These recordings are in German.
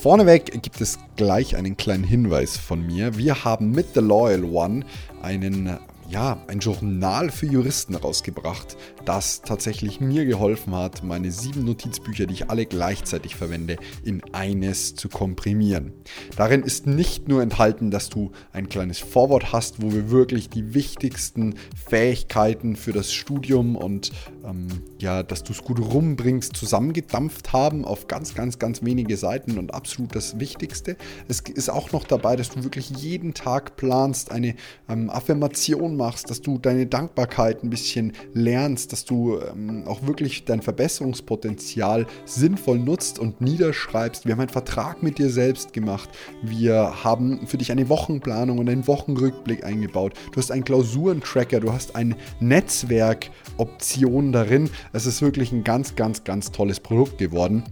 Vorneweg gibt es gleich einen kleinen Hinweis von mir. Wir haben mit The Loyal One einen ja, ein Journal für Juristen rausgebracht, das tatsächlich mir geholfen hat, meine sieben Notizbücher, die ich alle gleichzeitig verwende, in eines zu komprimieren. Darin ist nicht nur enthalten, dass du ein kleines Vorwort hast, wo wir wirklich die wichtigsten Fähigkeiten für das Studium und ähm, ja, dass du es gut rumbringst, zusammengedampft haben auf ganz, ganz, ganz wenige Seiten und absolut das Wichtigste. Es ist auch noch dabei, dass du wirklich jeden Tag planst, eine ähm, Affirmation machst, dass du deine Dankbarkeit ein bisschen lernst, dass du ähm, auch wirklich dein Verbesserungspotenzial sinnvoll nutzt und niederschreibst. Wir haben einen Vertrag mit dir selbst gemacht. Wir haben für dich eine Wochenplanung und einen Wochenrückblick eingebaut. Du hast einen Klausurentracker, du hast ein Netzwerkoption darin. Es ist wirklich ein ganz, ganz, ganz tolles Produkt geworden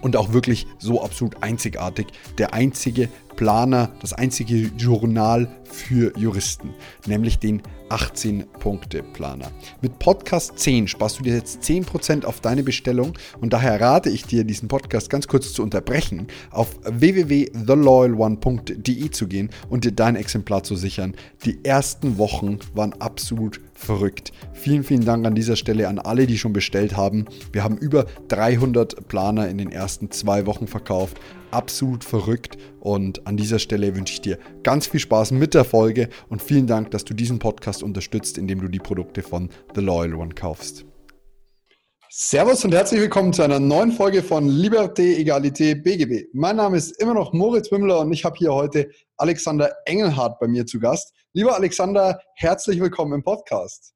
und auch wirklich so absolut einzigartig. Der einzige Planer, das einzige Journal für Juristen, nämlich den 18-Punkte-Planer. Mit Podcast 10 sparst du dir jetzt 10% auf deine Bestellung und daher rate ich dir, diesen Podcast ganz kurz zu unterbrechen, auf www.theloyalone.de zu gehen und dir dein Exemplar zu sichern. Die ersten Wochen waren absolut verrückt. Vielen, vielen Dank an dieser Stelle an alle, die schon bestellt haben. Wir haben über 300 Planer in den ersten zwei Wochen verkauft absolut verrückt. Und an dieser Stelle wünsche ich dir ganz viel Spaß mit der Folge und vielen Dank, dass du diesen Podcast unterstützt, indem du die Produkte von The Loyal One kaufst. Servus und herzlich willkommen zu einer neuen Folge von Liberté, Egalité, BGB. Mein Name ist immer noch Moritz Wimmler und ich habe hier heute Alexander Engelhardt bei mir zu Gast. Lieber Alexander, herzlich willkommen im Podcast.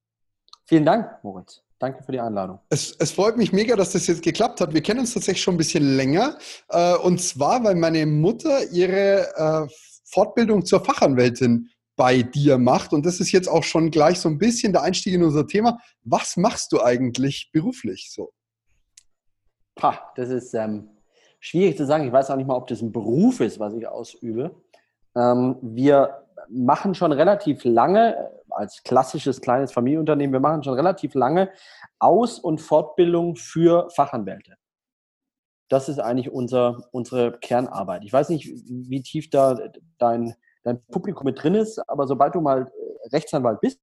Vielen Dank, Moritz. Danke für die Einladung. Es, es, freut mich mega, dass das jetzt geklappt hat. Wir kennen uns tatsächlich schon ein bisschen länger. Äh, und zwar, weil meine Mutter ihre äh, Fortbildung zur Fachanwältin bei dir macht. Und das ist jetzt auch schon gleich so ein bisschen der Einstieg in unser Thema. Was machst du eigentlich beruflich so? Pah, das ist ähm, schwierig zu sagen. Ich weiß auch nicht mal, ob das ein Beruf ist, was ich ausübe. Ähm, wir machen schon relativ lange als klassisches kleines Familienunternehmen, wir machen schon relativ lange Aus- und Fortbildung für Fachanwälte. Das ist eigentlich unser, unsere Kernarbeit. Ich weiß nicht, wie tief da dein, dein Publikum mit drin ist, aber sobald du mal äh, Rechtsanwalt bist,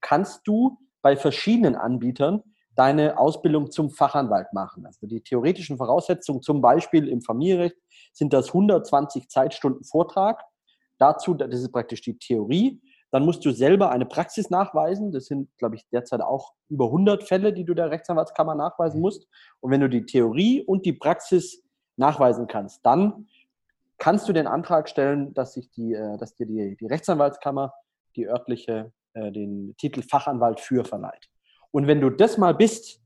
kannst du bei verschiedenen Anbietern deine Ausbildung zum Fachanwalt machen. Also die theoretischen Voraussetzungen, zum Beispiel im Familienrecht, sind das 120 Zeitstunden Vortrag. Dazu, das ist praktisch die Theorie. Dann musst du selber eine Praxis nachweisen. Das sind, glaube ich, derzeit auch über 100 Fälle, die du der Rechtsanwaltskammer nachweisen musst. Und wenn du die Theorie und die Praxis nachweisen kannst, dann kannst du den Antrag stellen, dass, sich die, äh, dass dir die, die Rechtsanwaltskammer die örtliche äh, den Titel Fachanwalt für verleiht. Und wenn du das mal bist,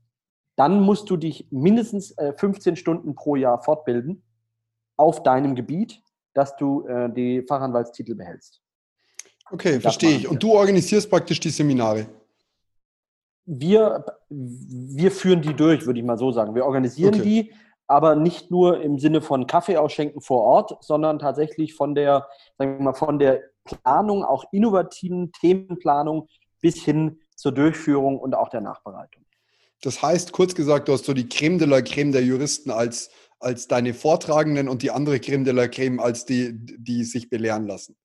dann musst du dich mindestens 15 äh, Stunden pro Jahr fortbilden auf deinem Gebiet, dass du die Fachanwaltstitel behältst. Okay, verstehe ich. Und du organisierst praktisch die Seminare? Wir, wir führen die durch, würde ich mal so sagen. Wir organisieren okay. die, aber nicht nur im Sinne von Kaffee ausschenken vor Ort, sondern tatsächlich von der, sagen wir mal, von der Planung, auch innovativen Themenplanung bis hin zur Durchführung und auch der Nachbereitung. Das heißt, kurz gesagt, du hast so die Creme de la Creme der Juristen als, als deine Vortragenden und die andere Creme de la Creme als die, die sich belehren lassen.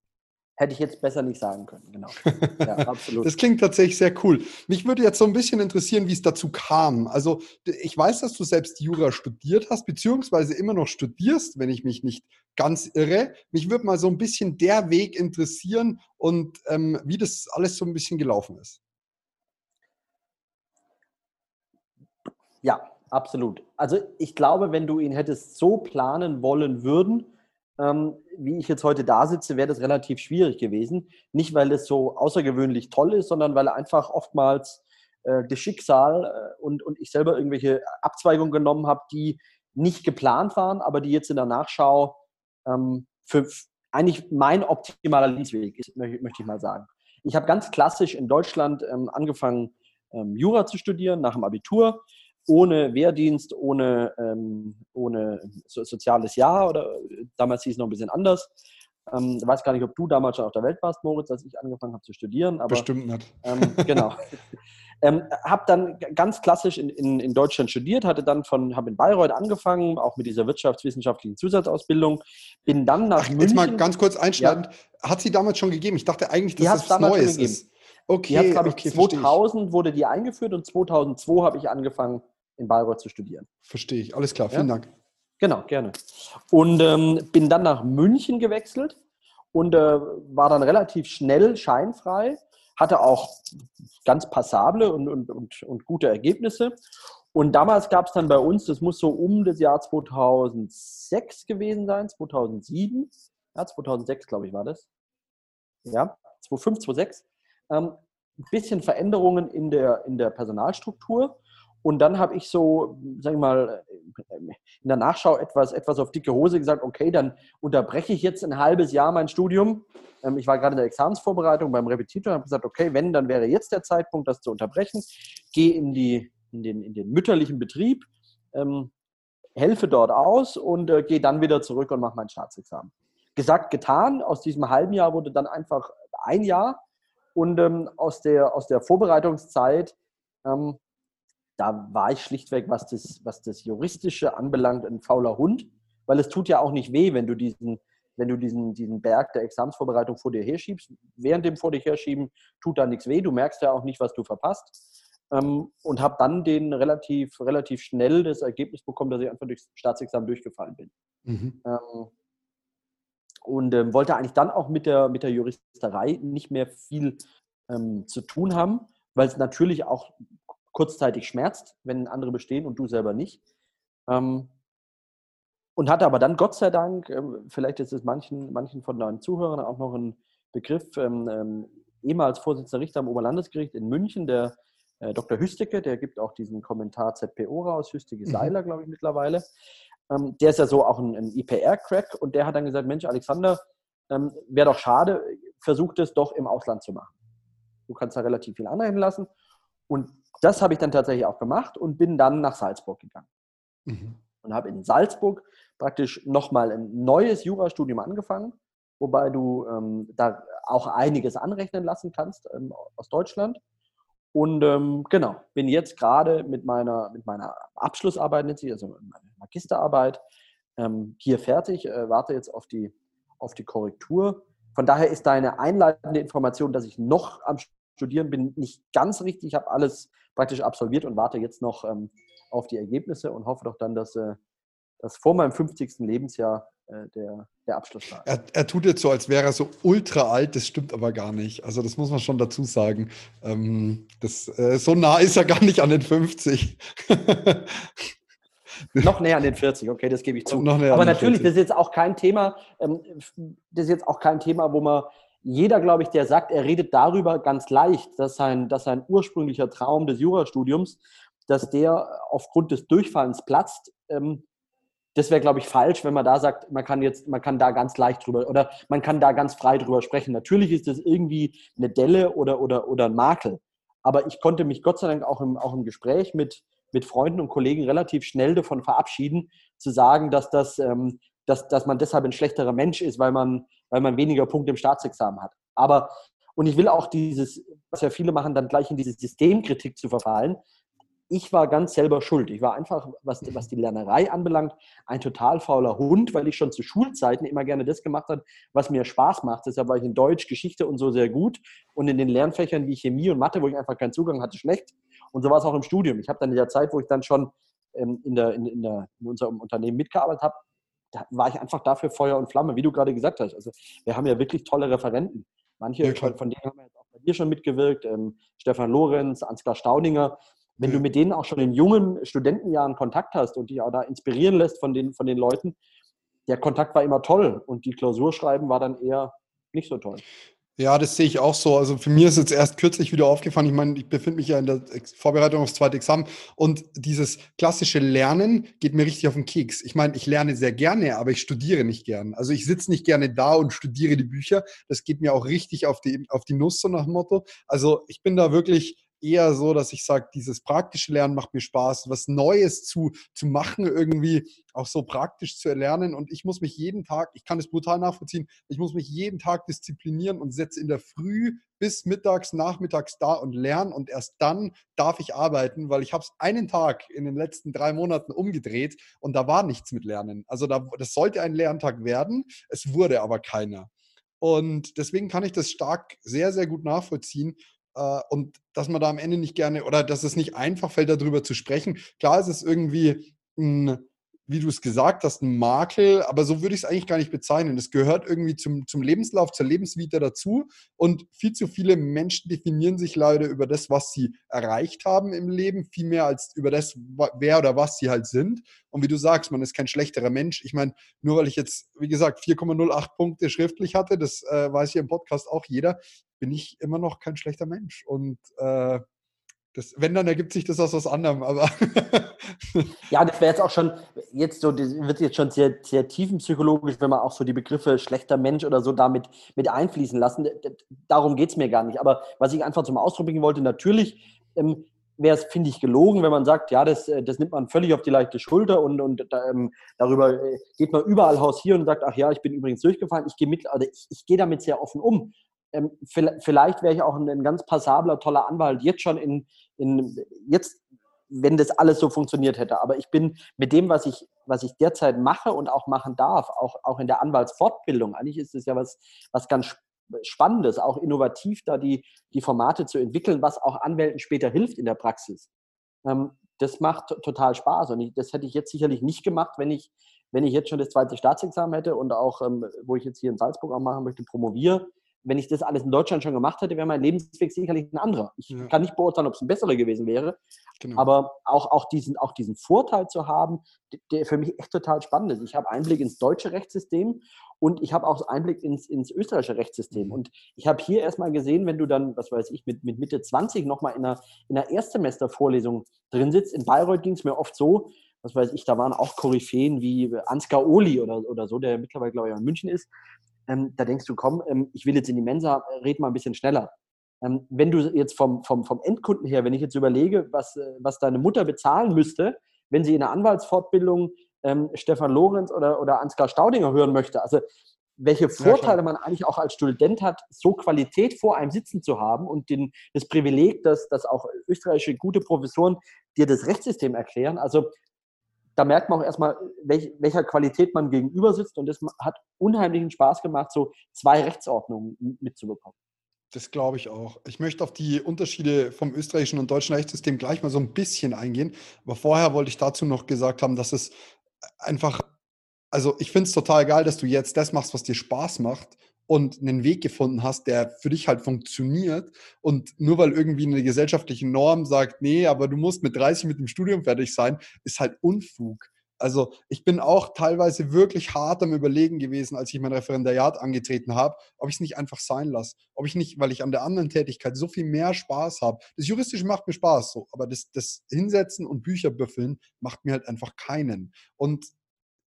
Hätte ich jetzt besser nicht sagen können, genau. Ja, absolut. das klingt tatsächlich sehr cool. Mich würde jetzt so ein bisschen interessieren, wie es dazu kam. Also ich weiß, dass du selbst Jura studiert hast, beziehungsweise immer noch studierst, wenn ich mich nicht ganz irre. Mich würde mal so ein bisschen der Weg interessieren und ähm, wie das alles so ein bisschen gelaufen ist. Ja, absolut. Also ich glaube, wenn du ihn hättest so planen wollen würden, ähm, wie ich jetzt heute da sitze, wäre das relativ schwierig gewesen. Nicht, weil es so außergewöhnlich toll ist, sondern weil einfach oftmals äh, das Schicksal äh, und, und ich selber irgendwelche Abzweigungen genommen habe, die nicht geplant waren, aber die jetzt in der Nachschau ähm, für eigentlich mein optimaler Lebensweg ist, möchte ich mal sagen. Ich habe ganz klassisch in Deutschland ähm, angefangen, ähm, Jura zu studieren nach dem Abitur, ohne Wehrdienst, ohne, ähm, ohne so, soziales Jahr oder damals hieß es noch ein bisschen anders. Ähm, ich weiß gar nicht, ob du damals schon auf der Welt warst, Moritz, als ich angefangen habe zu studieren. Aber, Bestimmt nicht. Ähm, genau. ähm, habe dann ganz klassisch in, in, in Deutschland studiert, hatte dann von, habe in Bayreuth angefangen, auch mit dieser wirtschaftswissenschaftlichen Zusatzausbildung. Bin dann nach Ach, München. Jetzt mal ganz kurz einschneiden. Ja. Hat sie damals schon gegeben? Ich dachte eigentlich, dass das Neues ist. Okay, die hat, okay, ich, 2000 wurde die eingeführt und 2002 habe ich angefangen, in Bayreuth zu studieren. Verstehe ich. Alles klar, vielen ja? Dank. Genau, gerne. Und ähm, bin dann nach München gewechselt und äh, war dann relativ schnell scheinfrei, hatte auch ganz passable und, und, und, und gute Ergebnisse. Und damals gab es dann bei uns, das muss so um das Jahr 2006 gewesen sein, 2007, ja, 2006 glaube ich war das. Ja, 2005, 2006. Ähm, ein bisschen Veränderungen in der, in der Personalstruktur. Und dann habe ich so, sag ich mal, in der Nachschau etwas, etwas auf dicke Hose gesagt, okay, dann unterbreche ich jetzt ein halbes Jahr mein Studium. Ähm, ich war gerade in der Examensvorbereitung beim Repetitor und habe gesagt, okay, wenn, dann wäre jetzt der Zeitpunkt, das zu unterbrechen. Gehe in, in, den, in den mütterlichen Betrieb, ähm, helfe dort aus und äh, gehe dann wieder zurück und mache mein Staatsexamen. Gesagt, getan. Aus diesem halben Jahr wurde dann einfach ein Jahr. Und ähm, aus, der, aus der Vorbereitungszeit ähm, da war ich schlichtweg, was das, was das Juristische anbelangt, ein fauler Hund, weil es tut ja auch nicht weh, wenn du diesen, wenn du diesen, diesen Berg der Examsvorbereitung vor dir herschiebst. Während dem vor dir herschieben tut da nichts weh, du merkst ja auch nicht, was du verpasst. Ähm, und habe dann den relativ, relativ schnell das Ergebnis bekommen, dass ich einfach durchs Staatsexamen durchgefallen bin. Mhm. Ähm, und ähm, wollte eigentlich dann auch mit der, mit der Juristerei nicht mehr viel ähm, zu tun haben, weil es natürlich auch kurzzeitig schmerzt, wenn andere bestehen und du selber nicht. Ähm, und hatte aber dann Gott sei Dank, ähm, vielleicht ist es manchen, manchen von deinen Zuhörern auch noch ein Begriff, ähm, ähm, ehemals Vorsitzender Richter am Oberlandesgericht in München, der äh, Dr. Hüstecke, der gibt auch diesen Kommentar ZPO raus, Hüstecke mhm. Seiler, glaube ich, mittlerweile. Ähm, der ist ja so auch ein, ein IPR-Crack und der hat dann gesagt, Mensch, Alexander, ähm, wäre doch schade, versucht es doch im Ausland zu machen. Du kannst da relativ viel anrechnen lassen. Und das habe ich dann tatsächlich auch gemacht und bin dann nach Salzburg gegangen. Mhm. Und habe in Salzburg praktisch nochmal ein neues Jurastudium angefangen, wobei du ähm, da auch einiges anrechnen lassen kannst ähm, aus Deutschland. Und ähm, genau, bin jetzt gerade mit meiner, mit meiner Abschlussarbeit, also meine Magisterarbeit, ähm, hier fertig, äh, warte jetzt auf die, auf die Korrektur. Von daher ist deine einleitende Information, dass ich noch am Studieren bin, nicht ganz richtig. Ich habe alles praktisch absolviert und warte jetzt noch ähm, auf die Ergebnisse und hoffe doch dann, dass, äh, dass vor meinem 50. Lebensjahr äh, der, der Abschluss war. Er, er, tut jetzt so, als wäre er so ultra alt, das stimmt aber gar nicht. Also das muss man schon dazu sagen. Ähm, das, äh, so nah ist er gar nicht an den 50. noch näher an den 40, okay, das gebe ich zu. Aber natürlich, 40. das ist jetzt auch kein Thema, ähm, das ist jetzt auch kein Thema, wo man jeder, glaube ich, der sagt, er redet darüber ganz leicht, dass sein, dass sein ursprünglicher Traum des Jurastudiums, dass der aufgrund des Durchfallens platzt, ähm, das wäre, glaube ich, falsch, wenn man da sagt, man kann jetzt, man kann da ganz leicht drüber oder man kann da ganz frei drüber sprechen. Natürlich ist das irgendwie eine Delle oder, oder, oder ein Makel. Aber ich konnte mich Gott sei Dank auch im, auch im Gespräch mit, mit Freunden und Kollegen relativ schnell davon verabschieden, zu sagen, dass, das, ähm, dass, dass man deshalb ein schlechterer Mensch ist, weil man, weil man weniger Punkte im Staatsexamen hat. Aber, und ich will auch dieses, was ja viele machen, dann gleich in diese Systemkritik zu verfallen. Ich war ganz selber schuld. Ich war einfach, was, was die Lernerei anbelangt, ein total fauler Hund, weil ich schon zu Schulzeiten immer gerne das gemacht habe, was mir Spaß macht. Deshalb war ich in Deutsch, Geschichte und so sehr gut. Und in den Lernfächern wie Chemie und Mathe, wo ich einfach keinen Zugang hatte, schlecht. Und so war es auch im Studium. Ich habe dann in der Zeit, wo ich dann schon ähm, in, der, in, in, der, in unserem Unternehmen mitgearbeitet habe, war ich einfach dafür Feuer und Flamme, wie du gerade gesagt hast. Also wir haben ja wirklich tolle Referenten. Manche ja, von, von, denen haben wir jetzt auch bei dir schon mitgewirkt, ähm, Stefan Lorenz, Ansgar Staudinger. Wenn ja. du mit denen auch schon in jungen Studentenjahren Kontakt hast und dich auch da inspirieren lässt von den, von den Leuten, der Kontakt war immer toll und die Klausurschreiben war dann eher nicht so toll. Ja, das sehe ich auch so. Also für mich ist jetzt erst kürzlich wieder aufgefallen. Ich meine, ich befinde mich ja in der Vorbereitung aufs zweite Examen und dieses klassische Lernen geht mir richtig auf den Keks. Ich meine, ich lerne sehr gerne, aber ich studiere nicht gern. Also ich sitze nicht gerne da und studiere die Bücher. Das geht mir auch richtig auf die, auf die Nuss, so nach dem Motto. Also ich bin da wirklich eher so, dass ich sage, dieses praktische Lernen macht mir Spaß, was Neues zu, zu machen, irgendwie auch so praktisch zu erlernen. Und ich muss mich jeden Tag, ich kann es brutal nachvollziehen, ich muss mich jeden Tag disziplinieren und setze in der Früh bis mittags, nachmittags da und lernen und erst dann darf ich arbeiten, weil ich habe es einen Tag in den letzten drei Monaten umgedreht und da war nichts mit Lernen. Also da, das sollte ein Lerntag werden, es wurde aber keiner. Und deswegen kann ich das stark, sehr, sehr gut nachvollziehen. Äh, und dass man da am Ende nicht gerne oder dass es nicht einfach fällt, darüber zu sprechen. Klar ist es irgendwie ein wie du es gesagt hast, ein Makel, aber so würde ich es eigentlich gar nicht bezeichnen. Es gehört irgendwie zum, zum Lebenslauf, zur Lebensvita dazu. Und viel zu viele Menschen definieren sich leider über das, was sie erreicht haben im Leben, viel mehr als über das, wer oder was sie halt sind. Und wie du sagst, man ist kein schlechterer Mensch. Ich meine, nur weil ich jetzt, wie gesagt, 4,08 Punkte schriftlich hatte, das äh, weiß hier im Podcast auch jeder, bin ich immer noch kein schlechter Mensch. Und äh, das, wenn, dann ergibt sich das aus was anderem, aber. ja, das wäre jetzt auch schon, jetzt so, das wird jetzt schon sehr, sehr tiefenpsychologisch, wenn man auch so die Begriffe schlechter Mensch oder so damit mit einfließen lassen. Darum geht es mir gar nicht. Aber was ich einfach zum Ausdruck bringen wollte, natürlich ähm, wäre es, finde ich, gelogen, wenn man sagt, ja, das, äh, das nimmt man völlig auf die leichte Schulter und, und ähm, darüber äh, geht man überall Haus hier und sagt, ach ja, ich bin übrigens durchgefallen. Ich gehe also ich, ich gehe damit sehr offen um. Ähm, vielleicht wäre ich auch ein, ein, ganz passabler, toller Anwalt jetzt schon in, in, jetzt, wenn das alles so funktioniert hätte. Aber ich bin mit dem, was ich, was ich derzeit mache und auch machen darf, auch, auch in der Anwaltsfortbildung, eigentlich ist es ja was, was ganz Spannendes, auch innovativ da die, die Formate zu entwickeln, was auch Anwälten später hilft in der Praxis. Ähm, das macht total Spaß und ich, das hätte ich jetzt sicherlich nicht gemacht, wenn ich, wenn ich jetzt schon das zweite Staatsexamen hätte und auch, ähm, wo ich jetzt hier in Salzburg auch machen möchte, promoviere wenn ich das alles in Deutschland schon gemacht hätte, wäre mein Lebensweg sicherlich ein anderer. Ich ja. kann nicht beurteilen, ob es ein besserer gewesen wäre, genau. aber auch, auch, diesen, auch diesen Vorteil zu haben, der für mich echt total spannend ist. Ich habe Einblick ins deutsche Rechtssystem und ich habe auch Einblick ins, ins österreichische Rechtssystem. Mhm. Und ich habe hier erstmal gesehen, wenn du dann, was weiß ich, mit, mit Mitte 20 nochmal in einer, in einer Erstsemestervorlesung drin sitzt, in Bayreuth ging es mir oft so, was weiß ich, da waren auch Koryphäen wie Ansgar Oli oder, oder so, der mittlerweile, glaube ich, in München ist ähm, da denkst du, komm, ähm, ich will jetzt in die Mensa, red mal ein bisschen schneller. Ähm, wenn du jetzt vom, vom, vom Endkunden her, wenn ich jetzt überlege, was, äh, was deine Mutter bezahlen müsste, wenn sie in der Anwaltsfortbildung ähm, Stefan Lorenz oder, oder Ansgar Staudinger hören möchte, also welche Vorteile man eigentlich auch als Student hat, so Qualität vor einem sitzen zu haben und den, das Privileg, dass, dass auch österreichische gute Professoren dir das Rechtssystem erklären. Also da merkt man auch erstmal, welch, welcher Qualität man gegenüber sitzt. Und es hat unheimlichen Spaß gemacht, so zwei Rechtsordnungen mitzubekommen. Das glaube ich auch. Ich möchte auf die Unterschiede vom österreichischen und deutschen Rechtssystem gleich mal so ein bisschen eingehen. Aber vorher wollte ich dazu noch gesagt haben, dass es einfach, also ich finde es total geil, dass du jetzt das machst, was dir Spaß macht und einen Weg gefunden hast, der für dich halt funktioniert. Und nur weil irgendwie eine gesellschaftliche Norm sagt, nee, aber du musst mit 30 mit dem Studium fertig sein, ist halt Unfug. Also ich bin auch teilweise wirklich hart am Überlegen gewesen, als ich mein Referendariat angetreten habe, ob ich es nicht einfach sein lasse. Ob ich nicht, weil ich an der anderen Tätigkeit so viel mehr Spaß habe. Das Juristische macht mir Spaß, so, aber das, das Hinsetzen und Bücher büffeln macht mir halt einfach keinen. Und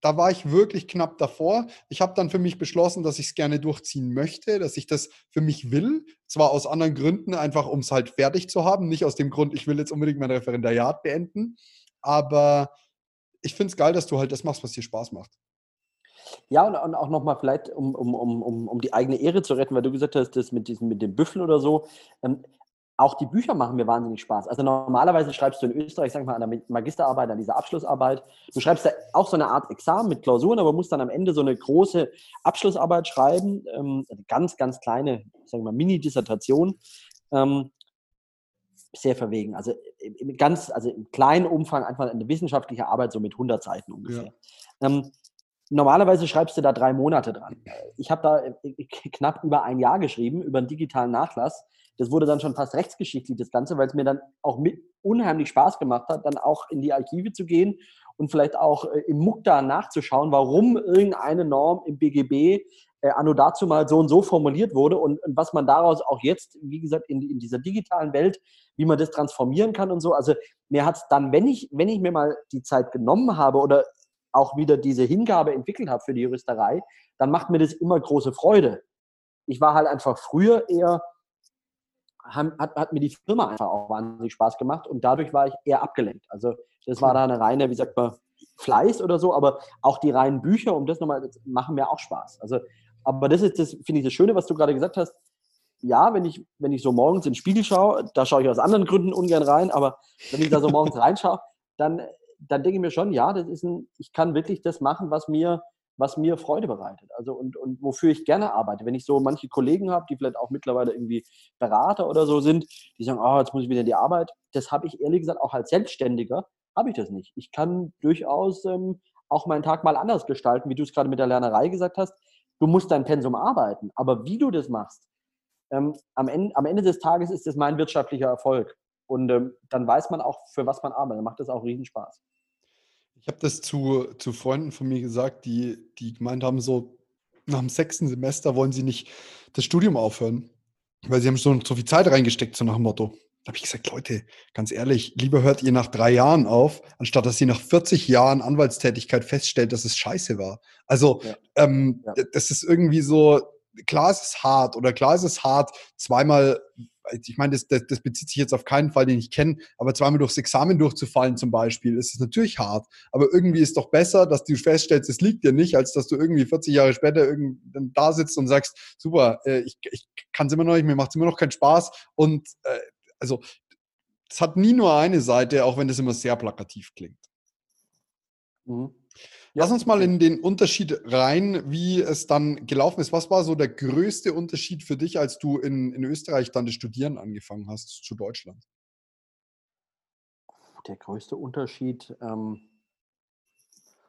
da war ich wirklich knapp davor. Ich habe dann für mich beschlossen, dass ich es gerne durchziehen möchte, dass ich das für mich will. Zwar aus anderen Gründen, einfach um es halt fertig zu haben. Nicht aus dem Grund, ich will jetzt unbedingt mein Referendariat beenden. Aber ich finde es geil, dass du halt das machst, was dir Spaß macht. Ja, und, und auch nochmal vielleicht, um, um, um, um die eigene Ehre zu retten, weil du gesagt hast, das mit, diesem, mit dem Büffel oder so. Ähm, auch die Bücher machen mir wahnsinnig Spaß. Also normalerweise schreibst du in Österreich, sag mal, an der Magisterarbeit, an dieser Abschlussarbeit, du schreibst da auch so eine Art Examen mit Klausuren, aber musst dann am Ende so eine große Abschlussarbeit schreiben, ähm, eine ganz, ganz kleine, sagen wir mal, Mini-Dissertation. Ähm, sehr verwegen. Also im ganz, also im kleinen Umfang einfach eine wissenschaftliche Arbeit, so mit 100 Seiten ungefähr. Ja. Ähm, normalerweise schreibst du da drei Monate dran. Ich habe da äh, knapp über ein Jahr geschrieben, über einen digitalen Nachlass das wurde dann schon fast rechtsgeschichtlich, das Ganze, weil es mir dann auch unheimlich Spaß gemacht hat, dann auch in die Archive zu gehen und vielleicht auch äh, im Mukta nachzuschauen, warum irgendeine Norm im BGB äh, anno dazu mal so und so formuliert wurde und, und was man daraus auch jetzt, wie gesagt, in, in, dieser digitalen Welt, wie man das transformieren kann und so. Also mir hat es dann, wenn ich, wenn ich mir mal die Zeit genommen habe oder auch wieder diese Hingabe entwickelt habe für die Juristerei, dann macht mir das immer große Freude. Ich war halt einfach früher eher, hat, hat mir die Firma einfach auch wahnsinnig Spaß gemacht und dadurch war ich eher abgelenkt. Also das war da eine reine, wie sagt man, Fleiß oder so, aber auch die reinen Bücher, um das nochmal, das machen mir auch Spaß. Also, aber das ist das, finde ich, das Schöne, was du gerade gesagt hast. Ja, wenn ich, wenn ich so morgens in den Spiegel schaue, da schaue ich aus anderen Gründen ungern rein, aber wenn ich da so morgens reinschaue, dann, dann denke ich mir schon, ja, das ist ein, ich kann wirklich das machen, was mir, was mir Freude bereitet. Also und, und wofür ich gerne arbeite. Wenn ich so manche Kollegen habe, die vielleicht auch mittlerweile irgendwie Berater oder so sind, die sagen, oh, jetzt muss ich wieder in die Arbeit. Das habe ich ehrlich gesagt auch als Selbstständiger habe ich das nicht. Ich kann durchaus ähm, auch meinen Tag mal anders gestalten, wie du es gerade mit der Lernerei gesagt hast. Du musst dein Pensum arbeiten, aber wie du das machst, ähm, am, Ende, am Ende des Tages ist das mein wirtschaftlicher Erfolg. Und ähm, dann weiß man auch, für was man arbeitet. Dann macht das auch riesen Spaß. Ich habe das zu, zu Freunden von mir gesagt, die, die gemeint haben, so nach dem sechsten Semester wollen sie nicht das Studium aufhören, weil sie haben so, so viel Zeit reingesteckt, so nach dem Motto. Da habe ich gesagt, Leute, ganz ehrlich, lieber hört ihr nach drei Jahren auf, anstatt dass ihr nach 40 Jahren Anwaltstätigkeit feststellt, dass es scheiße war. Also ja. Ähm, ja. das ist irgendwie so, klar ist es hart oder klar ist es hart, zweimal, ich meine, das, das, das bezieht sich jetzt auf keinen Fall, den ich kenne, aber zweimal durchs Examen durchzufallen zum Beispiel, ist es natürlich hart. Aber irgendwie ist doch besser, dass du feststellst, es liegt dir nicht, als dass du irgendwie 40 Jahre später dann da sitzt und sagst, super, äh, ich, ich kann es immer noch nicht, mir macht es immer noch keinen Spaß und äh, also es hat nie nur eine Seite, auch wenn das immer sehr plakativ klingt. Mhm. Lass uns mal in den Unterschied rein, wie es dann gelaufen ist. Was war so der größte Unterschied für dich, als du in, in Österreich dann das Studieren angefangen hast zu Deutschland? Der größte Unterschied, ähm,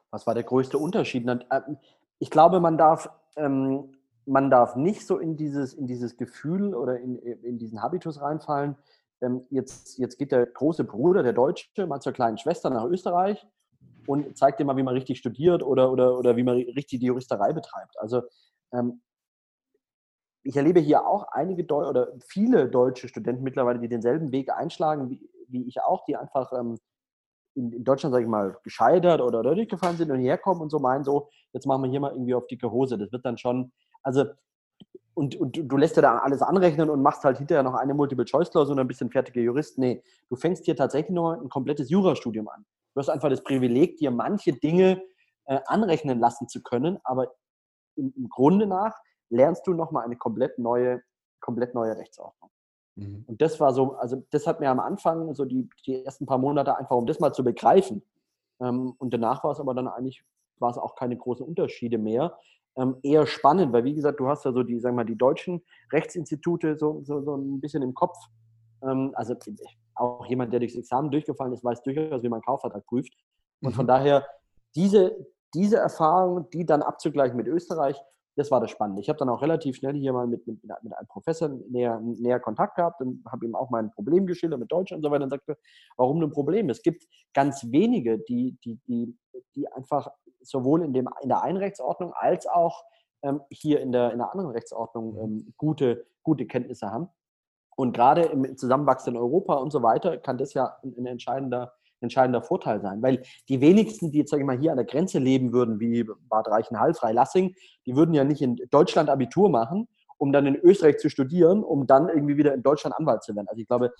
was war der größte Unterschied? Ähm, ich glaube, man darf ähm, man darf nicht so in dieses, in dieses Gefühl oder in, in diesen Habitus reinfallen. Ähm, jetzt, jetzt geht der große Bruder, der Deutsche, mal zur kleinen Schwester nach Österreich und zeigt dir mal, wie man richtig studiert oder, oder, oder wie man richtig die Juristerei betreibt. Also ähm, ich erlebe hier auch einige Deu oder viele deutsche Studenten mittlerweile, die denselben Weg einschlagen wie, wie ich auch, die einfach ähm, in, in, Deutschland, sage ich mal, gescheitert oder durchgefallen sind und hierher kommen und so meinen, so, jetzt machen wir hier mal irgendwie auf dicke Hose. Das wird dann schon also, und, und du lässt dir da alles anrechnen und machst halt hinterher noch eine Multiple-Choice-Klausel und ein bisschen fertige Jurist. Nee, du fängst hier tatsächlich nur ein komplettes Jurastudium an. Du hast einfach das Privileg, dir manche Dinge äh, anrechnen lassen zu können, aber im, im Grunde nach lernst du nochmal eine komplett neue, komplett neue Rechtsordnung. Mhm. Und das war so, also das hat mir am Anfang so die, die ersten paar Monate einfach, um das mal zu begreifen. Ähm, und danach war es aber dann eigentlich, war es auch keine großen Unterschiede mehr ähm, eher spannend, weil wie gesagt, du hast ja so die, sagen wir mal, die deutschen Rechtsinstitute so, so, so ein bisschen im Kopf. Ähm, also auch jemand, der durchs Examen durchgefallen ist, weiß durchaus, wie man einen Kaufvertrag prüft. Und von mhm. daher, diese, diese Erfahrung, die dann abzugleichen mit Österreich, das war das Spannende. Ich habe dann auch relativ schnell hier mal mit, mit, mit einem Professor näher, näher Kontakt gehabt und habe ihm auch mein Problem geschildert mit Deutsch und so weiter und sagte, warum ein Problem? Es gibt ganz wenige, die, die, die, die einfach sowohl in, dem, in der einen Rechtsordnung als auch ähm, hier in der, in der anderen Rechtsordnung ähm, gute, gute Kenntnisse haben. Und gerade im zusammenwachsenden Europa und so weiter kann das ja ein, ein entscheidender, entscheidender Vorteil sein. Weil die wenigsten, die jetzt, sage ich mal, hier an der Grenze leben würden, wie Bad Reichenhall, Freilassing, die würden ja nicht in Deutschland Abitur machen, um dann in Österreich zu studieren, um dann irgendwie wieder in Deutschland Anwalt zu werden. Also ich glaube,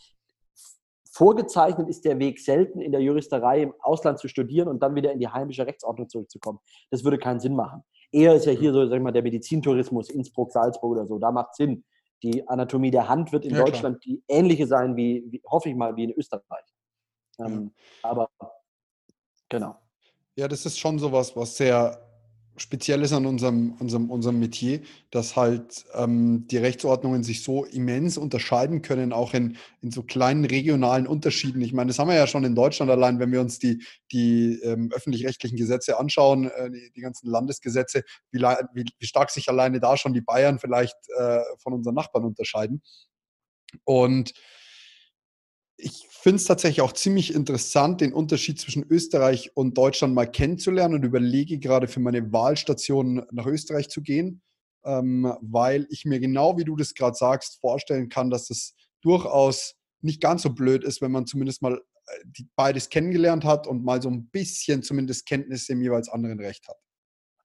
Vorgezeichnet ist der Weg selten in der Juristerei im Ausland zu studieren und dann wieder in die heimische Rechtsordnung zurückzukommen. Das würde keinen Sinn machen. Eher ist ja hier so, sag ich mal, der Medizintourismus, Innsbruck, Salzburg oder so, da macht Sinn. Die Anatomie der Hand wird in ja, Deutschland klar. die ähnliche sein wie, wie, hoffe ich mal, wie in Österreich. Ähm, ja. Aber genau. Ja, das ist schon sowas, was sehr speziell ist an unserem, unserem, unserem Metier, dass halt ähm, die Rechtsordnungen sich so immens unterscheiden können, auch in, in so kleinen regionalen Unterschieden. Ich meine, das haben wir ja schon in Deutschland allein, wenn wir uns die, die ähm, öffentlich-rechtlichen Gesetze anschauen, äh, die, die, ganzen Landesgesetze, wie, wie, wie, stark sich alleine da schon die Bayern vielleicht äh, von unseren Nachbarn unterscheiden. Und ich finde es tatsächlich auch ziemlich interessant, den Unterschied zwischen Österreich und Deutschland mal kennenzulernen und überlege gerade für meine Wahlstation nach Österreich zu gehen. ähm, weil ich mir genau wie du das gerade sagst, vorstellen kann, dass es durchaus nicht ganz so blöd ist, wenn man zumindest mal äh, die, beides kennengelernt hat und mal so ein bisschen zumindest Kenntnisse im jeweils anderen Recht hat.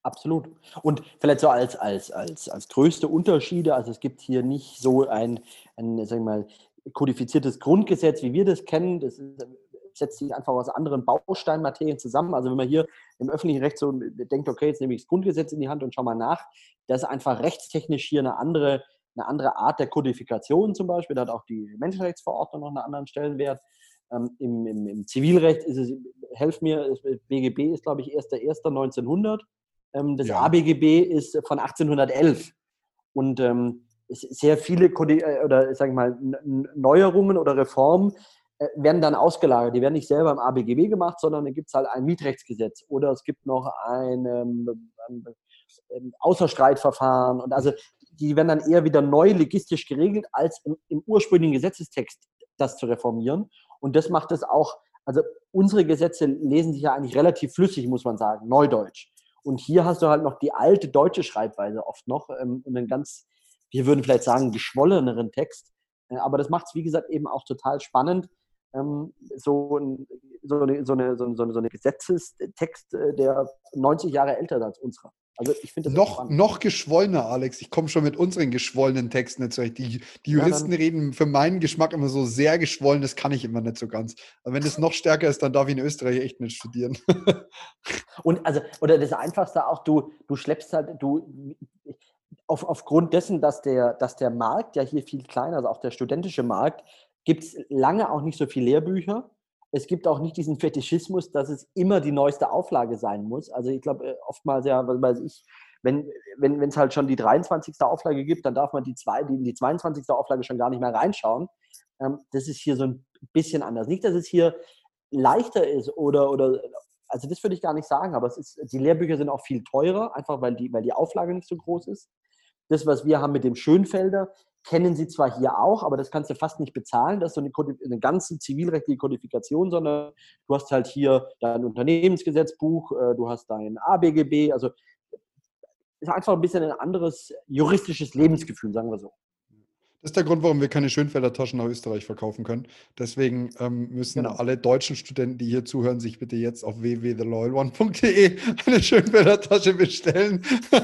Absolut. Und vielleicht so als, als, als, als größte Unterschiede, also es gibt hier nicht so ein, ein sagen wir mal, kodifiziertes Grundgesetz, wie wir das kennen. Das setzt sich einfach aus anderen Bausteinmaterien zusammen. Also wenn man hier im öffentlichen Recht so denkt, okay, jetzt nehme ich das Grundgesetz in die Hand und schau mal nach, das ist einfach rechtstechnisch hier eine andere, eine andere Art der Kodifikation zum Beispiel. Da hat auch die Menschenrechtsverordnung noch einen anderen Stellenwert. Ähm, im, im, im, Zivilrecht ist es, helf mir, BGB ist, glaube ich, 1.1.1900. Ähm, das ja. ABGB ist von 1811. Und ähm, sehr viele äh, oder sag ich mal, Neuerungen oder Reformen äh, werden dann ausgelagert. Die werden nicht selber im ABGB gemacht, sondern da gibt es halt ein Mietrechtsgesetz oder es gibt noch ein, ähm, ein Außerstreitverfahren und also die werden dann eher wieder neu legistisch geregelt, als im, im ursprünglichen Gesetzestext das zu reformieren. Und das macht es auch, also unsere Gesetze lesen sich ja eigentlich relativ flüssig, muss man sagen, Neudeutsch. Und hier hast du halt noch die alte deutsche Schreibweise oft noch ähm, und einen ganz, wir würden vielleicht sagen, geschwolleneren Text. Äh, aber das macht es, wie gesagt, eben auch total spannend, ähm, so, ein, so, eine, so, eine, so, eine, so eine Gesetzestext, äh, der 90 Jahre älter ist als unserer. Also ich finde noch, noch geschwollener, Alex. Ich komme schon mit unseren geschwollenen Texten nicht zurecht. Die, die Juristen ja, reden für meinen Geschmack immer so sehr geschwollen, das kann ich immer nicht so ganz. Aber wenn es noch stärker ist, dann darf ich in Österreich echt nicht studieren. Und also, oder das Einfachste auch, du, du schleppst halt, du auf, aufgrund dessen, dass der, dass der Markt ja hier viel kleiner, also auch der studentische Markt, gibt es lange auch nicht so viele Lehrbücher. Es gibt auch nicht diesen Fetischismus, dass es immer die neueste Auflage sein muss. Also ich glaube, äh, oftmals ja, was weiß ich, wenn wenn es halt schon die 23. Auflage gibt, dann darf man die, zwei, die, die 22. Auflage schon gar nicht mehr reinschauen. Ähm, das ist hier so ein bisschen anders. Nicht, dass es hier leichter ist oder, oder also das würde ich gar nicht sagen, aber es ist, die Lehrbücher sind auch viel teurer, einfach weil die, weil die Auflage nicht so groß ist. Das, was wir haben mit dem Schönfelder, kennen sie zwar hier auch, aber das kannst du fast nicht bezahlen. Das ist so eine, eine ganze zivilrechtliche Kodifikation, sondern du hast halt hier dein Unternehmensgesetzbuch, äh, du hast dein ABGB, also ist einfach ein bisschen ein anderes juristisches Lebensgefühl, sagen wir so. Das ist der Grund, warum wir keine Schönfelder Taschen nach Österreich verkaufen können. Deswegen ähm, müssen genau. alle deutschen Studenten, die hier zuhören, sich bitte jetzt auf www.theloyalone.de eine Schönfelder Tasche bestellen. das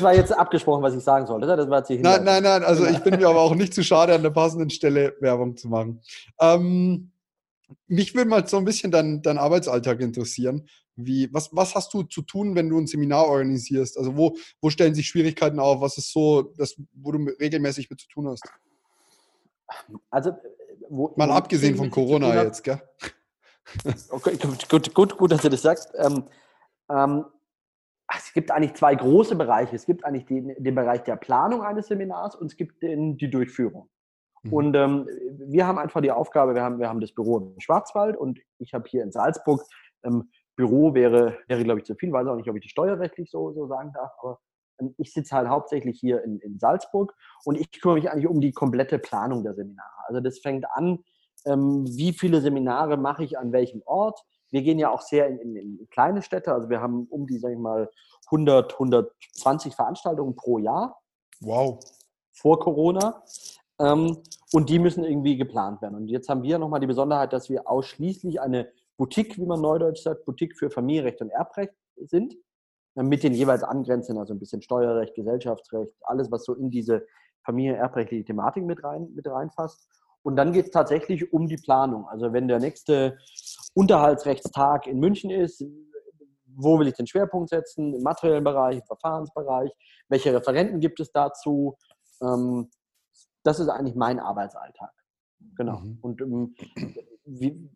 war jetzt abgesprochen, was ich sagen sollte. Das war jetzt nein, nein, nein. Also ich bin mir aber auch nicht zu schade, an der passenden Stelle Werbung zu machen. Ähm, mich würde mal so ein bisschen dein, dein Arbeitsalltag interessieren. Wie, was, was hast du zu tun, wenn du ein Seminar organisierst? Also wo, wo stellen sich Schwierigkeiten auf? Was ist so, das, wo du regelmäßig mit zu tun hast? Also, wo, mal wo abgesehen von Corona jetzt, gell? Okay, gut, gut, gut, dass du das sagst. Ähm, ähm, es gibt eigentlich zwei große Bereiche. Es gibt eigentlich den, den Bereich der Planung eines Seminars und es gibt den, die Durchführung. Mhm. Und ähm, wir haben einfach die Aufgabe, wir haben, wir haben das Büro im Schwarzwald und ich habe hier in Salzburg, ähm, Büro wäre, wäre glaube ich zu viel, weiß auch nicht, ob ich das steuerrechtlich so, so sagen darf, aber ähm, ich sitze halt hauptsächlich hier in, in Salzburg und ich kümmere mich eigentlich um die komplette Planung der Seminare. Also das fängt an, ähm, wie viele Seminare mache ich an welchem Ort. Wir gehen ja auch sehr in, in, in kleine Städte, also wir haben um die, sage ich mal, 100, 120 Veranstaltungen pro Jahr. Wow. Vor Corona. Ähm, und die müssen irgendwie geplant werden. Und jetzt haben wir nochmal die Besonderheit, dass wir ausschließlich eine Boutique, wie man neudeutsch sagt, Boutique für Familienrecht und Erbrecht sind, äh, mit den jeweils angrenzenden, also ein bisschen Steuerrecht, Gesellschaftsrecht, alles, was so in diese familienerbrechtliche Thematik mit, rein, mit reinfasst. Und dann geht es tatsächlich um die Planung. Also wenn der nächste Unterhaltsrechtstag in München ist, wo will ich den Schwerpunkt setzen? Im materiellen Bereich, im Verfahrensbereich? Welche Referenten gibt es dazu? Ähm, das ist eigentlich mein Arbeitsalltag. Genau. Mhm. Und ähm, wie,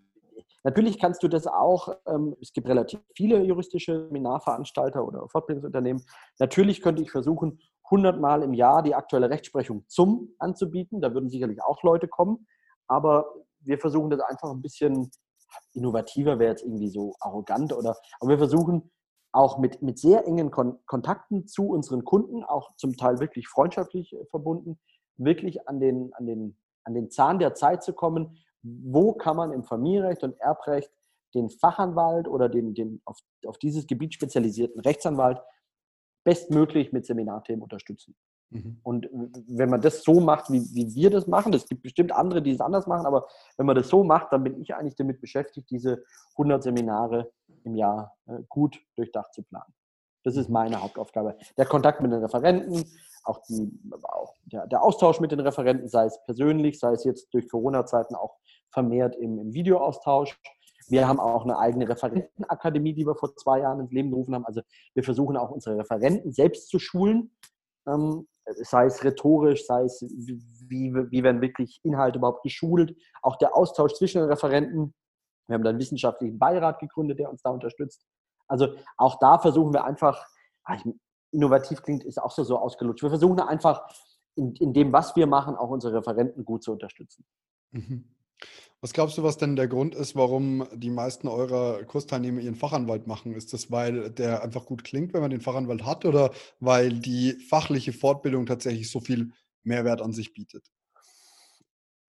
natürlich kannst du das auch, ähm, es gibt relativ viele juristische Seminarveranstalter oder Fortbildungsunternehmen. Natürlich könnte ich versuchen, 100 Mal im Jahr die aktuelle Rechtsprechung zum anzubieten. Da würden sicherlich auch Leute kommen. Aber wir versuchen das einfach ein bisschen innovativer, wäre jetzt irgendwie so arrogant oder, aber wir versuchen auch mit, mit sehr engen Kon Kontakten zu unseren Kunden, auch zum Teil wirklich freundschaftlich äh, verbunden, wirklich an den, an, den, an den Zahn der Zeit zu kommen, wo kann man im Familienrecht und Erbrecht den Fachanwalt oder den, den auf, auf dieses Gebiet spezialisierten Rechtsanwalt bestmöglich mit Seminarthemen unterstützen. Mhm. Und wenn man das so macht, wie, wie wir das machen, es gibt bestimmt andere, die es anders machen, aber wenn man das so macht, dann bin ich eigentlich damit beschäftigt, diese 100 Seminare im Jahr äh, gut durchdacht zu planen. Das ist meine Hauptaufgabe. Der Kontakt mit den Referenten, auch, die, auch der, der, Austausch mit den Referenten, sei es persönlich, sei es jetzt durch Corona-Zeiten auch vermehrt im, im Videoaustausch. Wir haben auch eine eigene Referentenakademie, die wir vor zwei Jahren ins Leben gerufen haben. Also wir versuchen auch unsere Referenten selbst zu schulen, ähm, sei es rhetorisch, sei es wie, wie werden wirklich Inhalte überhaupt geschult. Auch der Austausch zwischen den Referenten. Wir haben da einen wissenschaftlichen Beirat gegründet, der uns da unterstützt. Also auch da versuchen wir einfach, ah, innovativ klingt, ist auch so, so ausgelutscht. Wir versuchen einfach in, in dem, was wir machen, auch unsere Referenten gut zu unterstützen. Mhm. Was glaubst du, was denn der Grund ist, warum die meisten eurer Kursteilnehmer ihren Fachanwalt machen? Ist das, weil der einfach gut klingt, wenn man den Fachanwalt hat oder weil die fachliche Fortbildung tatsächlich so viel Mehrwert an sich bietet?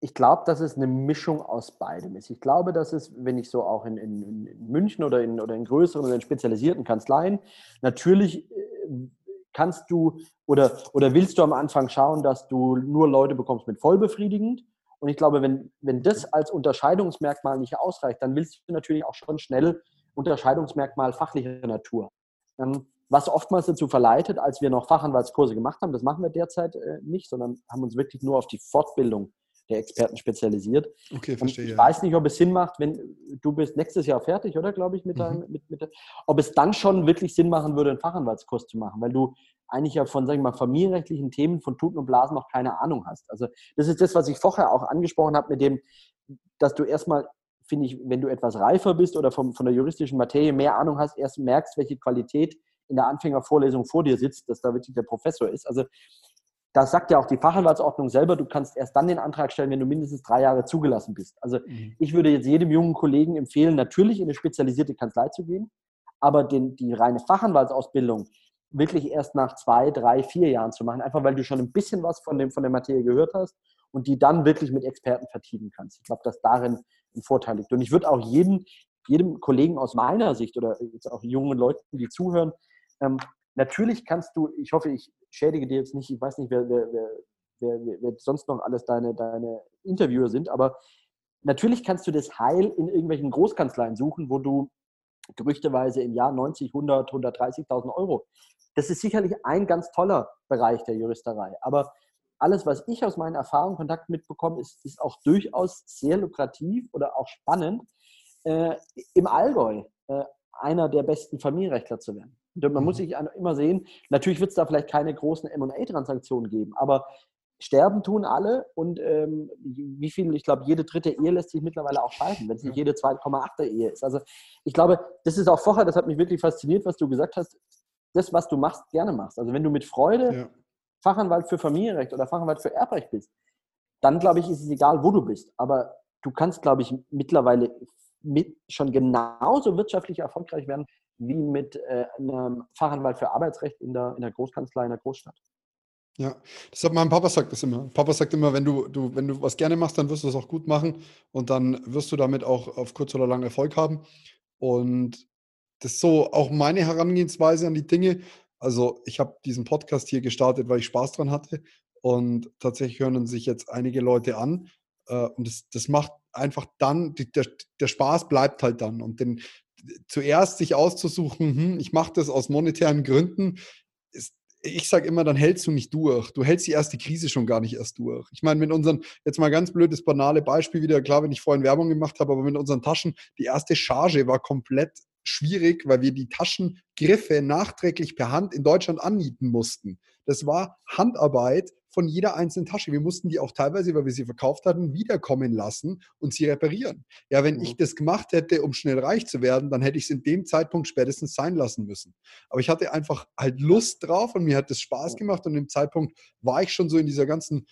Ich glaube, dass es eine Mischung aus beidem ist. Ich glaube, dass es, wenn ich so auch in, in, in München oder in, oder in größeren oder in spezialisierten Kanzleien, natürlich äh, kannst du oder, oder willst du am Anfang schauen, dass du nur Leute bekommst mit vollbefriedigend und ich glaube, wenn, wenn das als Unterscheidungsmerkmal nicht ausreicht, dann willst du natürlich auch schon schnell Unterscheidungsmerkmal fachlicher Natur. Ähm, was oftmals dazu verleitet, als wir noch Fachanwaltskurse gemacht haben, das machen wir derzeit äh, nicht, sondern haben uns wirklich nur auf die Fortbildung der Experten spezialisiert. Okay, verstehe. Und ich weiß nicht, ob es Sinn macht, wenn du bist nächstes Jahr fertig, oder glaube ich, mit deinem, mhm. mit, mit, ob es dann schon wirklich Sinn machen würde, einen Fachanwaltskurs zu machen, weil du eigentlich ja von, sagen wir mal, familienrechtlichen Themen von Tuten und Blasen noch keine Ahnung hast. Also das ist das, was ich vorher auch angesprochen habe mit dem, dass du erstmal, finde ich, wenn du etwas reifer bist oder vom, von der juristischen Materie mehr Ahnung hast, erst merkst, welche Qualität in der Anfängervorlesung vor dir sitzt, dass da wirklich der Professor ist. Also da sagt ja auch die Fachanwaltsordnung selber, du kannst erst dann den Antrag stellen, wenn du mindestens drei Jahre zugelassen bist. Also mhm. ich würde jetzt jedem jungen Kollegen empfehlen, natürlich in eine spezialisierte Kanzlei zu gehen, aber den, die reine Fachanwaltsausbildung wirklich erst nach zwei, drei, vier Jahren zu machen, einfach weil du schon ein bisschen was von, dem, von der Materie gehört hast und die dann wirklich mit Experten vertiefen kannst. Ich glaube, dass darin ein Vorteil liegt. Und ich würde auch jedem, jedem Kollegen aus meiner Sicht oder jetzt auch jungen Leuten, die zuhören, ähm, natürlich kannst du, ich hoffe, ich schädige dir jetzt nicht, ich weiß nicht, wer, wer, wer, wer, sonst noch alles deine, deine Interviewer sind, aber natürlich kannst du das Heil in irgendwelchen Großkanzleien suchen, wo du gerüchteweise im Jahr 90, 100, 130.000 Euro. Das ist sicherlich ein ganz toller Bereich der Juristerei. Aber alles, was ich aus meinen Erfahrungen Kontakt mitbekomme, ist, ist auch durchaus sehr lukrativ oder auch spannend, äh, im Allgäu äh, einer der besten Familienrechtler zu werden. Man muss mhm. sich immer sehen, natürlich wird es da vielleicht keine großen MA-Transaktionen geben, aber sterben tun alle und ähm, wie viel, ich glaube, jede dritte Ehe lässt sich mittlerweile auch scheiden, wenn es nicht jede 2,8er Ehe ist. Also ich glaube, das ist auch vorher, das hat mich wirklich fasziniert, was du gesagt hast, das, was du machst, gerne machst. Also wenn du mit Freude ja. Fachanwalt für Familienrecht oder Fachanwalt für Erbrecht bist, dann glaube ich, ist es egal, wo du bist. Aber du kannst, glaube ich, mittlerweile mit schon genauso wirtschaftlich erfolgreich werden wie mit äh, einem Fachanwalt für Arbeitsrecht in der, in der Großkanzlei in der Großstadt. Ja, das hat mein Papa sagt das immer. Papa sagt immer, wenn du, du, wenn du was gerne machst, dann wirst du es auch gut machen und dann wirst du damit auch auf kurz oder lang Erfolg haben. Und das ist so auch meine Herangehensweise an die Dinge. Also ich habe diesen Podcast hier gestartet, weil ich Spaß dran hatte. Und tatsächlich hören sich jetzt einige Leute an. Äh, und das, das macht einfach dann, der, der Spaß bleibt halt dann. Und den, zuerst sich auszusuchen, hm, ich mache das aus monetären Gründen, ist, ich sage immer, dann hältst du nicht durch. Du hältst die erste Krise schon gar nicht erst durch. Ich meine, mit unseren, jetzt mal ganz blödes, banale Beispiel wieder, klar, wenn ich vorhin Werbung gemacht habe, aber mit unseren Taschen, die erste Charge war komplett schwierig, weil wir die Taschengriffe nachträglich per Hand in Deutschland annieten mussten. Das war Handarbeit von jeder einzelnen Tasche. Wir mussten die auch teilweise, weil wir sie verkauft hatten, wiederkommen lassen und sie reparieren. Ja, wenn mhm. ich das gemacht hätte, um schnell reich zu werden, dann hätte ich es in dem Zeitpunkt spätestens sein lassen müssen. Aber ich hatte einfach halt Lust drauf und mir hat das Spaß gemacht und im Zeitpunkt war ich schon so in dieser ganzen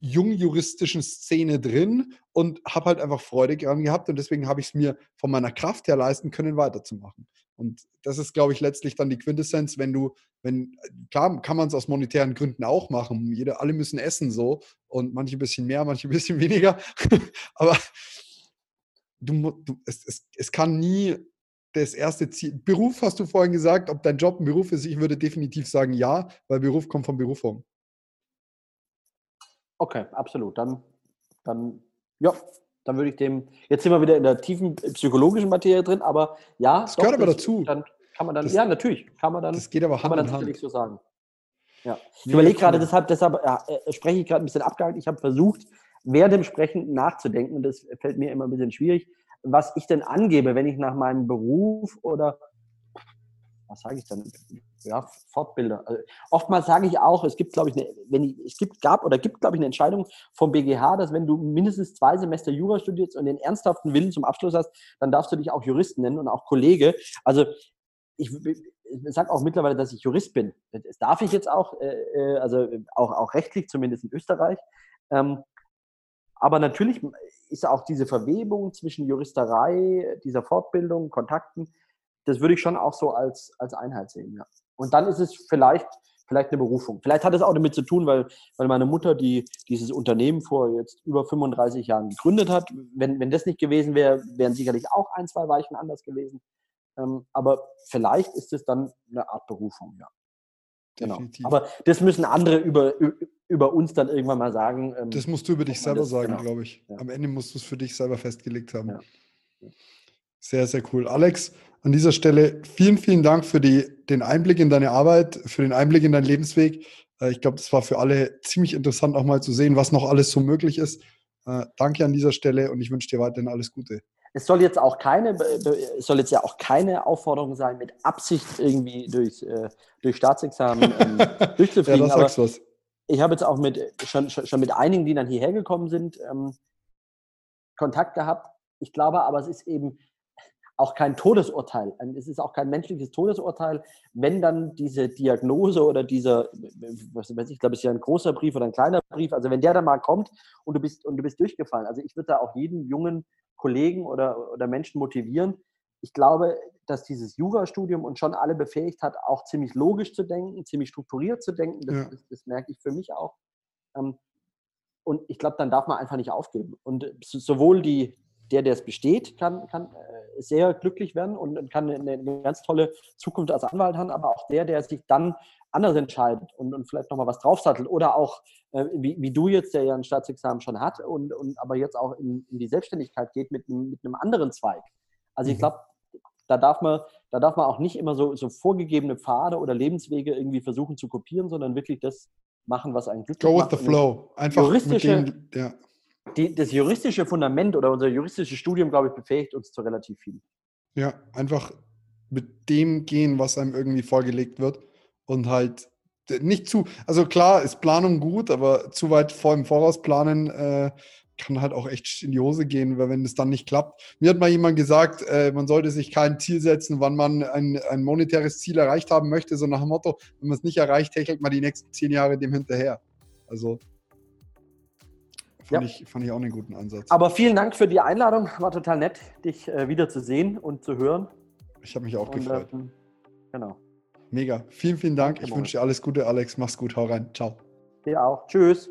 jungjuristischen Szene drin und habe halt einfach Freude daran gehabt und deswegen habe ich es mir von meiner Kraft her leisten können, weiterzumachen. Und das ist, glaube ich, letztlich dann die Quintessenz, wenn du, wenn, klar kann man es aus monetären Gründen auch machen. Jede, alle müssen essen so und manche ein bisschen mehr, manche ein bisschen weniger. Aber du, du, es, es, es kann nie das erste Ziel. Beruf hast du vorhin gesagt, ob dein Job ein Beruf ist. Ich würde definitiv sagen ja, weil Beruf kommt von Berufung. Okay, absolut. Dann, dann, ja, dann würde ich dem. Jetzt sind wir wieder in der tiefen psychologischen Materie drin, aber ja. Das doch, gehört aber das, dazu. Dann kann man dann, das, ja, natürlich, kann man dann. Das geht aber Hand kann man dann sicherlich so sagen. Ja. Ich nee, überlege gerade, deshalb, deshalb ja, äh, spreche ich gerade ein bisschen abgehakt. Ich habe versucht, während dem Sprechen nachzudenken, und das fällt mir immer ein bisschen schwierig, was ich denn angebe, wenn ich nach meinem Beruf oder was sage ich dann? Ja, Fortbilder. Also, oftmals sage ich auch, es gibt, glaube ich, eine, wenn ich, es gibt, gab oder gibt, glaube ich, eine Entscheidung vom BGH, dass wenn du mindestens zwei Semester Jura studierst und den ernsthaften Willen zum Abschluss hast, dann darfst du dich auch Jurist nennen und auch Kollege. Also ich, ich sage auch mittlerweile, dass ich Jurist bin. Das darf ich jetzt auch, äh, äh, also auch, auch rechtlich, zumindest in Österreich. Ähm, aber natürlich ist auch diese Verwebung zwischen Juristerei, dieser Fortbildung, Kontakten, das würde ich schon auch so als, als Einheit sehen, ja. Und dann ist es vielleicht, vielleicht eine Berufung. Vielleicht hat es auch damit zu tun, weil, weil meine Mutter, die dieses Unternehmen vor jetzt über 35 Jahren gegründet hat, wenn, wenn das nicht gewesen wäre, wären sicherlich auch ein, zwei Weichen anders gewesen. Ähm, aber vielleicht ist es dann eine Art Berufung, ja. Genau. Definitiv. Aber das müssen andere über, über uns dann irgendwann mal sagen. Ähm, das musst du über dich selber das, sagen, genau. glaube ich. Ja. Am Ende musst du es für dich selber festgelegt haben. Ja. Sehr, sehr cool. Alex, an dieser Stelle vielen, vielen Dank für die, den Einblick in deine Arbeit, für den Einblick in deinen Lebensweg. Äh, ich glaube, das war für alle ziemlich interessant, auch mal zu sehen, was noch alles so möglich ist. Äh, danke an dieser Stelle und ich wünsche dir weiterhin alles Gute. Es soll jetzt auch keine, soll jetzt ja auch keine Aufforderung sein, mit Absicht irgendwie durch, äh, durch Staatsexamen ähm, durchzufliegen. ja, das sagst was. Ich habe jetzt auch mit, schon, schon mit einigen, die dann hierher gekommen sind, ähm, Kontakt gehabt. Ich glaube aber, es ist eben auch kein Todesurteil. Es ist auch kein menschliches Todesurteil, wenn dann diese Diagnose oder dieser, was weiß ich, glaube, es ist ja ein großer Brief oder ein kleiner Brief, also wenn der dann mal kommt und du bist, und du bist durchgefallen. Also ich würde da auch jeden jungen Kollegen oder, oder Menschen motivieren. Ich glaube, dass dieses Jurastudium uns schon alle befähigt hat, auch ziemlich logisch zu denken, ziemlich strukturiert zu denken. Das, ja. das, das merke ich für mich auch. Ähm, und ich glaube, dann darf man einfach nicht aufgeben. Und sowohl die, der, der es besteht, kann, kann äh, sehr glücklich werden und kann eine, eine, ganz tolle Zukunft als Anwalt haben, aber auch der, der sich dann anders entscheidet und, und vielleicht nochmal was draufsattelt oder auch, äh, wie, wie du jetzt, der ja ein Staatsexamen schon hat und, und aber jetzt auch in, in die Selbstständigkeit geht mit, mit einem anderen Zweig. Also ich mhm. glaube, da darf man, da darf man auch nicht immer so, so vorgegebene Pfade oder Lebenswege irgendwie versuchen zu kopieren, sondern wirklich das machen, was einen glücklich Go with the flow. Einfach juristische, dem, ja. Die, das juristische Fundament oder unser juristisches Studium, glaube ich, befähigt uns zu relativ viel. Ja, einfach mit dem gehen, was einem irgendwie vorgelegt wird und halt nicht zu, also klar ist Planung gut, aber zu weit vor im Voraus planen äh, kann halt auch echt in die Hose gehen, wenn es dann nicht klappt. Mir hat mal jemand gesagt, äh, man sollte sich kein Ziel setzen, wann man ein, ein monetäres Ziel erreicht haben möchte, so nach dem Motto, wenn man es nicht erreicht, hechelt man die nächsten zehn Jahre dem hinterher. Also fand, ja. ich, fand ich auch einen guten Ansatz. Aber vielen Dank für die Einladung, war total nett, dich äh, wieder zu sehen und zu hören. Ich habe mich auch und, gefreut. Ähm, genau. Mega. Vielen, vielen Dank. Ich wünsche dir alles Gute, Alex. Mach's gut. Hau rein. Ciao. Dir auch. Tschüss.